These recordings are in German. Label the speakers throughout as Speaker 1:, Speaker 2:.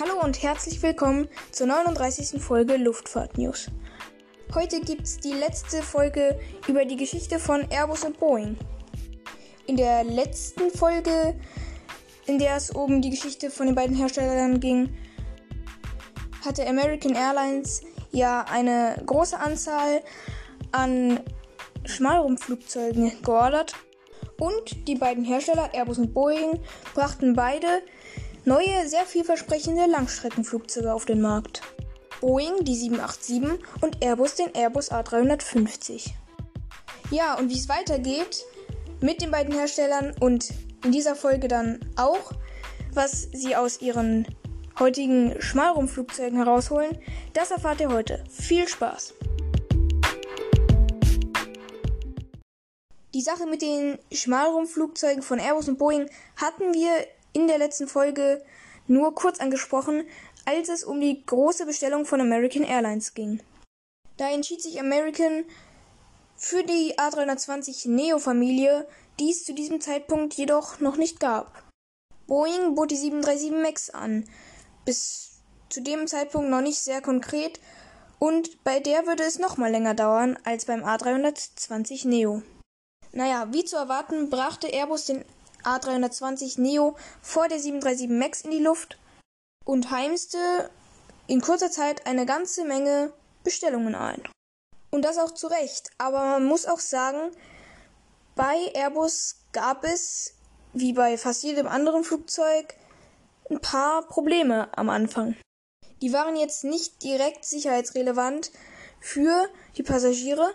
Speaker 1: Hallo und herzlich willkommen zur 39. Folge Luftfahrt News. Heute gibt es die letzte Folge über die Geschichte von Airbus und Boeing. In der letzten Folge, in der es um die Geschichte von den beiden Herstellern ging, hatte American Airlines ja eine große Anzahl an Schmalrumpflugzeugen geordert und die beiden Hersteller Airbus und Boeing brachten beide neue, sehr vielversprechende Langstreckenflugzeuge auf den Markt. Boeing die 787 und Airbus den Airbus A350. Ja, und wie es weitergeht mit den beiden Herstellern und in dieser Folge dann auch, was sie aus ihren heutigen Schmalrumpflugzeugen herausholen, das erfahrt ihr heute. Viel Spaß! Die Sache mit den Schmalrumpflugzeugen von Airbus und Boeing hatten wir in der letzten Folge nur kurz angesprochen, als es um die große Bestellung von American Airlines ging. Da entschied sich American für die A320 Neo-Familie, die es zu diesem Zeitpunkt jedoch noch nicht gab. Boeing bot die 737 MAX an, bis zu dem Zeitpunkt noch nicht sehr konkret, und bei der würde es noch mal länger dauern als beim A320 Neo. Naja, wie zu erwarten, brachte Airbus den A320 Neo vor der 737 MAX in die Luft und heimste in kurzer Zeit eine ganze Menge Bestellungen ein. Und das auch zu Recht. Aber man muss auch sagen, bei Airbus gab es, wie bei fast jedem anderen Flugzeug, ein paar Probleme am Anfang. Die waren jetzt nicht direkt sicherheitsrelevant für die Passagiere,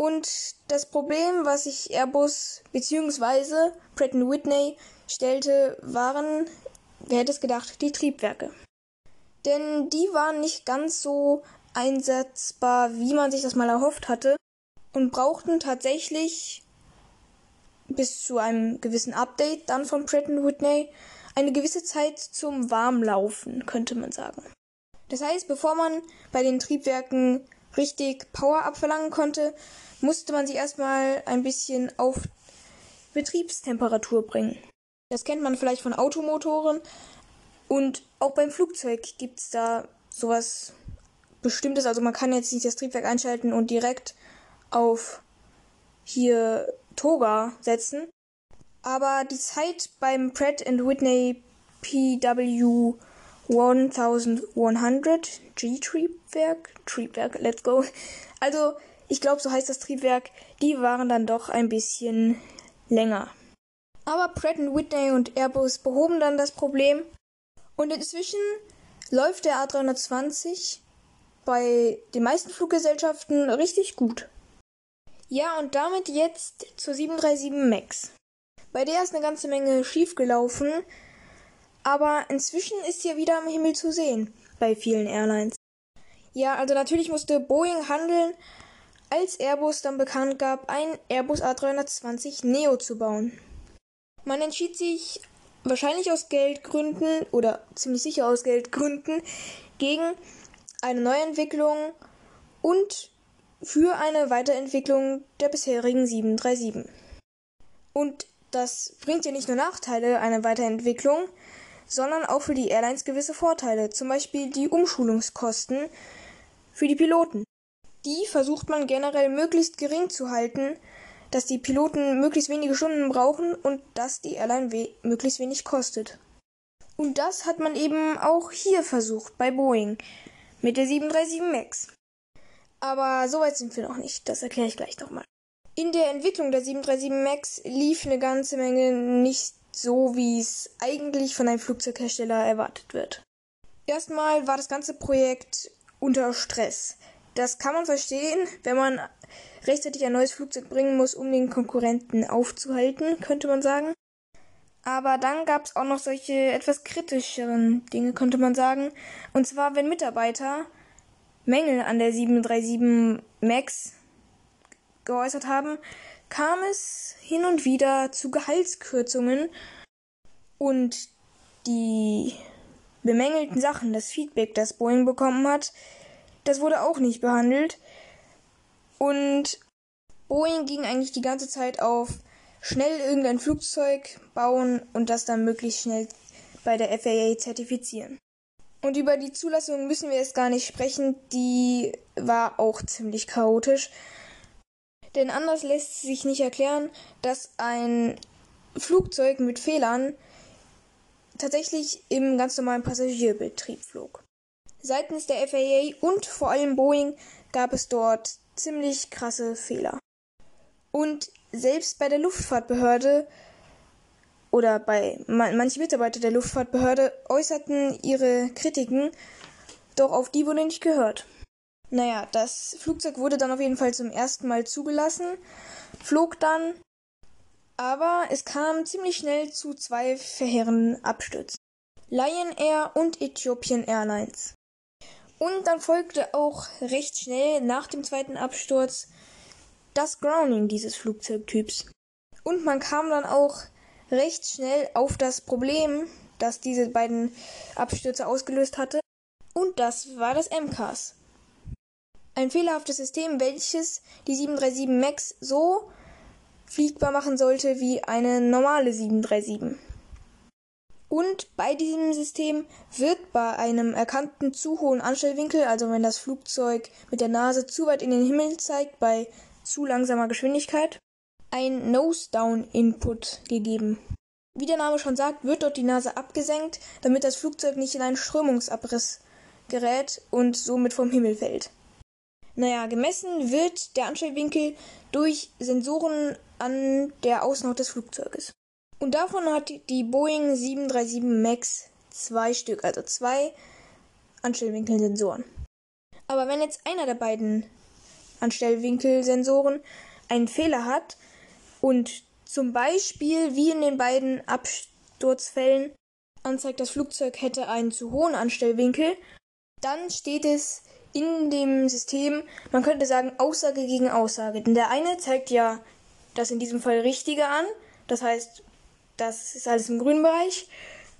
Speaker 1: und das Problem, was sich Airbus bzw. Pratt Whitney stellte, waren, wer hätte es gedacht, die Triebwerke. Denn die waren nicht ganz so einsetzbar, wie man sich das mal erhofft hatte und brauchten tatsächlich bis zu einem gewissen Update dann von Pratt Whitney eine gewisse Zeit zum Warmlaufen, könnte man sagen. Das heißt, bevor man bei den Triebwerken richtig Power abverlangen konnte, musste man sie erstmal ein bisschen auf Betriebstemperatur bringen. Das kennt man vielleicht von Automotoren und auch beim Flugzeug gibt es da sowas Bestimmtes. Also man kann jetzt nicht das Triebwerk einschalten und direkt auf hier Toga setzen. Aber die Zeit beim Pratt Whitney PW 1100 G-Triebwerk, Triebwerk, let's go. Also ich glaube, so heißt das Triebwerk, die waren dann doch ein bisschen länger. Aber Pratt Whitney und Airbus behoben dann das Problem und inzwischen läuft der A320 bei den meisten Fluggesellschaften richtig gut. Ja, und damit jetzt zur 737 MAX. Bei der ist eine ganze Menge schiefgelaufen, aber inzwischen ist sie wieder am Himmel zu sehen bei vielen Airlines. Ja, also natürlich musste Boeing handeln, als Airbus dann bekannt gab, ein Airbus A320 Neo zu bauen. Man entschied sich wahrscheinlich aus Geldgründen oder ziemlich sicher aus Geldgründen gegen eine Neuentwicklung und für eine Weiterentwicklung der bisherigen 737. Und das bringt ja nicht nur Nachteile, eine Weiterentwicklung, sondern auch für die Airlines gewisse Vorteile, zum Beispiel die Umschulungskosten für die Piloten. Die versucht man generell möglichst gering zu halten, dass die Piloten möglichst wenige Stunden brauchen und dass die Airline we möglichst wenig kostet. Und das hat man eben auch hier versucht bei Boeing mit der 737 MAX. Aber so weit sind wir noch nicht, das erkläre ich gleich nochmal. In der Entwicklung der 737 MAX lief eine ganze Menge nicht so, wie es eigentlich von einem Flugzeughersteller erwartet wird. Erstmal war das ganze Projekt unter Stress. Das kann man verstehen, wenn man rechtzeitig ein neues Flugzeug bringen muss, um den Konkurrenten aufzuhalten, könnte man sagen. Aber dann gab es auch noch solche etwas kritischeren Dinge, könnte man sagen. Und zwar, wenn Mitarbeiter Mängel an der 737 MAX geäußert haben, kam es hin und wieder zu Gehaltskürzungen und die bemängelten Sachen, das Feedback, das Boeing bekommen hat, das wurde auch nicht behandelt. Und Boeing ging eigentlich die ganze Zeit auf schnell irgendein Flugzeug bauen und das dann möglichst schnell bei der FAA zertifizieren. Und über die Zulassung müssen wir jetzt gar nicht sprechen, die war auch ziemlich chaotisch. Denn anders lässt sich nicht erklären, dass ein Flugzeug mit Fehlern tatsächlich im ganz normalen Passagierbetrieb flog. Seitens der FAA und vor allem Boeing gab es dort ziemlich krasse Fehler. Und selbst bei der Luftfahrtbehörde oder bei manche Mitarbeiter der Luftfahrtbehörde äußerten ihre Kritiken, doch auf die wurde nicht gehört. Naja, das Flugzeug wurde dann auf jeden Fall zum ersten Mal zugelassen, flog dann, aber es kam ziemlich schnell zu zwei verheerenden Abstürzen. Lion Air und Ethiopian Airlines. Und dann folgte auch recht schnell nach dem zweiten Absturz das Grounding dieses Flugzeugtyps. Und man kam dann auch recht schnell auf das Problem, das diese beiden Abstürze ausgelöst hatte. Und das war das MCAS. Ein fehlerhaftes System, welches die 737 MAX so fliegbar machen sollte wie eine normale 737. Und bei diesem System wird bei einem erkannten zu hohen Anstellwinkel, also wenn das Flugzeug mit der Nase zu weit in den Himmel zeigt, bei zu langsamer Geschwindigkeit, ein Nose-Down-Input gegeben. Wie der Name schon sagt, wird dort die Nase abgesenkt, damit das Flugzeug nicht in einen Strömungsabriss gerät und somit vom Himmel fällt. Naja, gemessen wird der Anstellwinkel durch Sensoren an der Außenhaut des Flugzeuges. Und davon hat die Boeing 737 MAX zwei Stück, also zwei Anstellwinkelsensoren. Aber wenn jetzt einer der beiden Anstellwinkelsensoren einen Fehler hat und zum Beispiel wie in den beiden Absturzfällen anzeigt, das Flugzeug hätte einen zu hohen Anstellwinkel, dann steht es in dem System, man könnte sagen, Aussage gegen Aussage. Denn der eine zeigt ja das in diesem Fall Richtige an, das heißt, das ist alles im grünen Bereich.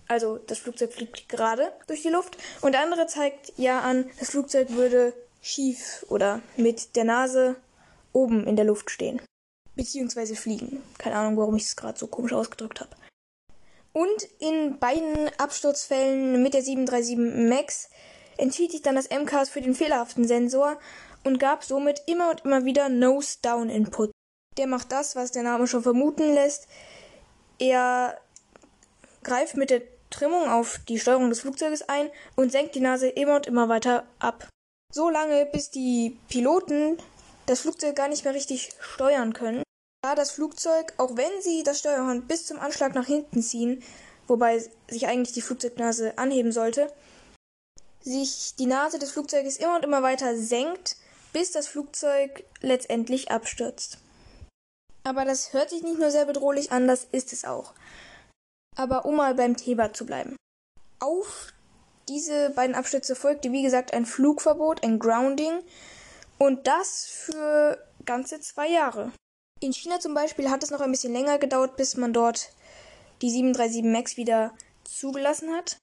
Speaker 1: Also das Flugzeug fliegt gerade durch die Luft. Und der andere zeigt ja an, das Flugzeug würde schief oder mit der Nase oben in der Luft stehen. Beziehungsweise fliegen. Keine Ahnung, warum ich es gerade so komisch ausgedrückt habe. Und in beiden Absturzfällen mit der 737 MAX entschied sich dann das MCAS für den fehlerhaften Sensor und gab somit immer und immer wieder Nose-Down-Input. Der macht das, was der Name schon vermuten lässt. Er greift mit der Trimmung auf die Steuerung des Flugzeuges ein und senkt die Nase immer und immer weiter ab. So lange, bis die Piloten das Flugzeug gar nicht mehr richtig steuern können. Da das Flugzeug, auch wenn sie das Steuerhorn bis zum Anschlag nach hinten ziehen, wobei sich eigentlich die Flugzeugnase anheben sollte, sich die Nase des Flugzeuges immer und immer weiter senkt, bis das Flugzeug letztendlich abstürzt. Aber das hört sich nicht nur sehr bedrohlich an, das ist es auch. Aber um mal beim Thema zu bleiben. Auf diese beiden Abstürze folgte, wie gesagt, ein Flugverbot, ein Grounding. Und das für ganze zwei Jahre. In China zum Beispiel hat es noch ein bisschen länger gedauert, bis man dort die 737 MAX wieder zugelassen hat.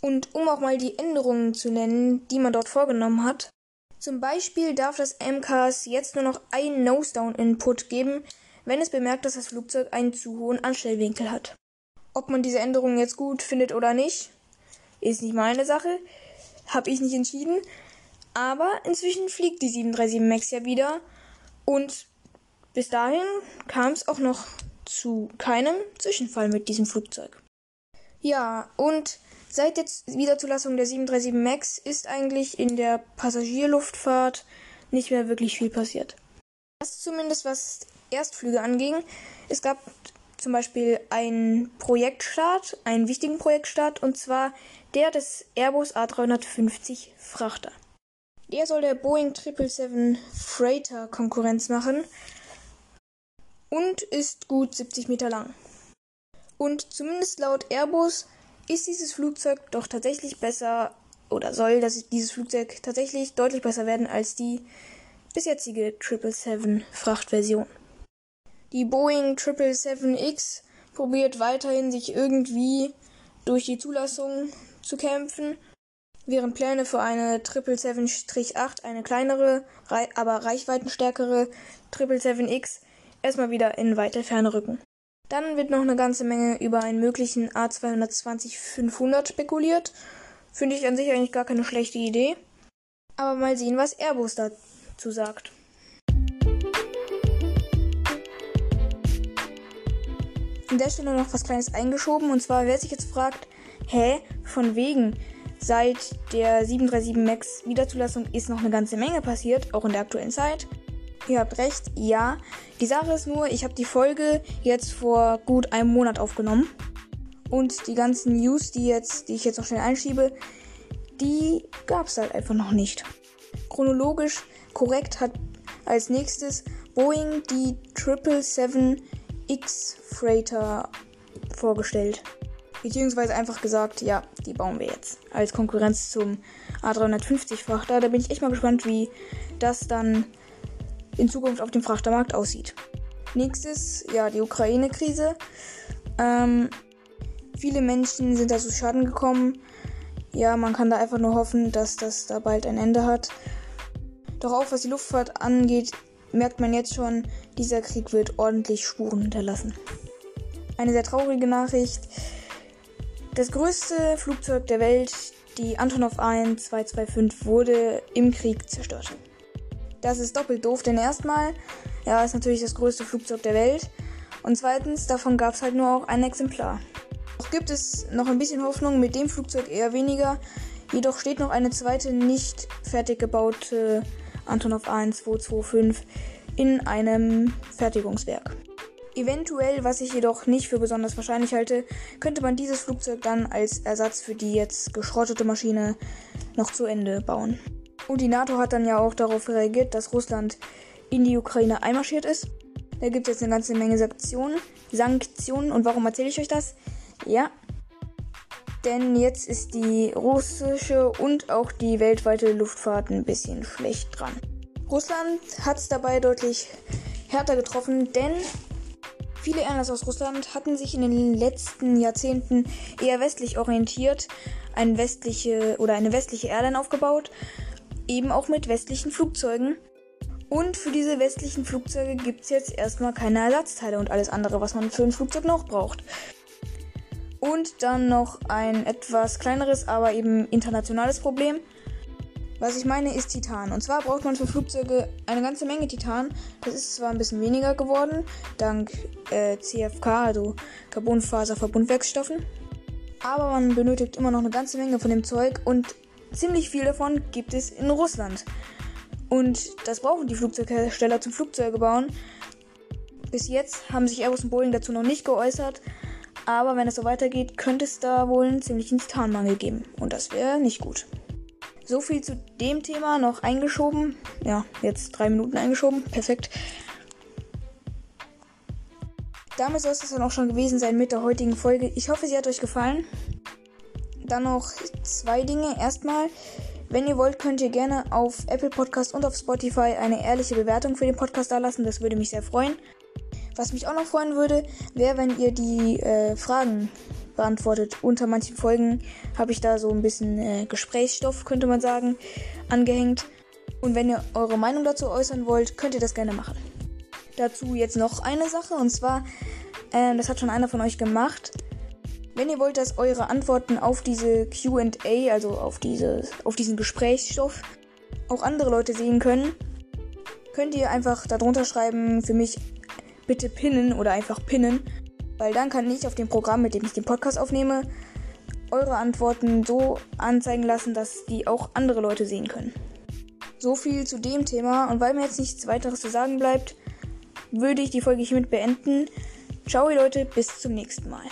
Speaker 1: Und um auch mal die Änderungen zu nennen, die man dort vorgenommen hat. Zum Beispiel darf das MCAS jetzt nur noch einen Nose-Down-Input geben, wenn es bemerkt, dass das Flugzeug einen zu hohen Anstellwinkel hat. Ob man diese Änderungen jetzt gut findet oder nicht, ist nicht meine Sache, habe ich nicht entschieden. Aber inzwischen fliegt die 737 MAX ja wieder und bis dahin kam es auch noch zu keinem Zwischenfall mit diesem Flugzeug. Ja, und seit der Wiederzulassung der 737 MAX ist eigentlich in der Passagierluftfahrt nicht mehr wirklich viel passiert. Das zumindest was Erstflüge anging. Es gab zum Beispiel einen Projektstart, einen wichtigen Projektstart, und zwar der des Airbus A350 Frachter. Der soll der Boeing 777 Freighter Konkurrenz machen und ist gut 70 Meter lang. Und zumindest laut Airbus ist dieses Flugzeug doch tatsächlich besser oder soll dass dieses Flugzeug tatsächlich deutlich besser werden als die bis jetzige 777 Frachtversion. Die Boeing 777X probiert weiterhin sich irgendwie durch die Zulassung zu kämpfen, während Pläne für eine 777-8, eine kleinere, aber reichweitenstärkere 777X erstmal wieder in weite Ferne rücken. Dann wird noch eine ganze Menge über einen möglichen A220-500 spekuliert. Finde ich an sich eigentlich gar keine schlechte Idee. Aber mal sehen, was Airbus dazu sagt. An der Stelle noch was Kleines eingeschoben. Und zwar, wer sich jetzt fragt, hä, von wegen, seit der 737 MAX Wiederzulassung ist noch eine ganze Menge passiert, auch in der aktuellen Zeit. Ihr habt recht, ja. Die Sache ist nur, ich habe die Folge jetzt vor gut einem Monat aufgenommen. Und die ganzen News, die, jetzt, die ich jetzt noch schnell einschiebe, die gab es halt einfach noch nicht. Chronologisch korrekt hat als nächstes Boeing die 777X Freighter vorgestellt. Beziehungsweise einfach gesagt, ja, die bauen wir jetzt. Als Konkurrenz zum A350 Frachter. Da bin ich echt mal gespannt, wie das dann in Zukunft auf dem Frachtermarkt aussieht. Nächstes, ja, die Ukraine-Krise. Ähm, viele Menschen sind da zu Schaden gekommen. Ja, man kann da einfach nur hoffen, dass das da bald ein Ende hat. Doch auch was die Luftfahrt angeht, merkt man jetzt schon, dieser Krieg wird ordentlich Spuren hinterlassen. Eine sehr traurige Nachricht. Das größte Flugzeug der Welt, die Antonov 1 225, wurde im Krieg zerstört. Das ist doppelt doof, denn erstmal, ja, ist natürlich das größte Flugzeug der Welt. Und zweitens, davon gab es halt nur auch ein Exemplar. Auch gibt es noch ein bisschen Hoffnung, mit dem Flugzeug eher weniger. Jedoch steht noch eine zweite nicht fertig gebaute Antonov 1225 in einem Fertigungswerk. Eventuell, was ich jedoch nicht für besonders wahrscheinlich halte, könnte man dieses Flugzeug dann als Ersatz für die jetzt geschrottete Maschine noch zu Ende bauen. Und die NATO hat dann ja auch darauf reagiert, dass Russland in die Ukraine einmarschiert ist. Da gibt es jetzt eine ganze Menge Sanktionen. Sanktionen. Und warum erzähle ich euch das? Ja. Denn jetzt ist die russische und auch die weltweite Luftfahrt ein bisschen schlecht dran. Russland hat es dabei deutlich härter getroffen, denn viele Airlines aus Russland hatten sich in den letzten Jahrzehnten eher westlich orientiert, eine westliche oder eine westliche Airline aufgebaut eben auch mit westlichen Flugzeugen. Und für diese westlichen Flugzeuge gibt es jetzt erstmal keine Ersatzteile und alles andere, was man für ein Flugzeug noch braucht. Und dann noch ein etwas kleineres, aber eben internationales Problem. Was ich meine, ist Titan. Und zwar braucht man für Flugzeuge eine ganze Menge Titan. Das ist zwar ein bisschen weniger geworden, dank äh, CFK, also Carbonfaserverbundwerkstoffen. Aber man benötigt immer noch eine ganze Menge von dem Zeug und Ziemlich viel davon gibt es in Russland. Und das brauchen die Flugzeughersteller zum Flugzeuge bauen. Bis jetzt haben sich Airbus und Boeing dazu noch nicht geäußert. Aber wenn es so weitergeht, könnte es da wohl einen ziemlichen Titanmangel geben. Und das wäre nicht gut. So viel zu dem Thema noch eingeschoben. Ja, jetzt drei Minuten eingeschoben. Perfekt. Damit soll es dann auch schon gewesen sein mit der heutigen Folge. Ich hoffe, sie hat euch gefallen. Dann noch zwei Dinge. Erstmal, wenn ihr wollt, könnt ihr gerne auf Apple Podcast und auf Spotify eine ehrliche Bewertung für den Podcast da lassen. Das würde mich sehr freuen. Was mich auch noch freuen würde, wäre, wenn ihr die äh, Fragen beantwortet. Unter manchen Folgen habe ich da so ein bisschen äh, Gesprächsstoff, könnte man sagen, angehängt. Und wenn ihr eure Meinung dazu äußern wollt, könnt ihr das gerne machen. Dazu jetzt noch eine Sache, und zwar, äh, das hat schon einer von euch gemacht. Wenn ihr wollt, dass eure Antworten auf diese QA, also auf, diese, auf diesen Gesprächsstoff, auch andere Leute sehen können, könnt ihr einfach darunter schreiben, für mich bitte pinnen oder einfach pinnen, weil dann kann ich auf dem Programm, mit dem ich den Podcast aufnehme, eure Antworten so anzeigen lassen, dass die auch andere Leute sehen können. So viel zu dem Thema und weil mir jetzt nichts weiteres zu sagen bleibt, würde ich die Folge hiermit beenden. Ciao Leute, bis zum nächsten Mal.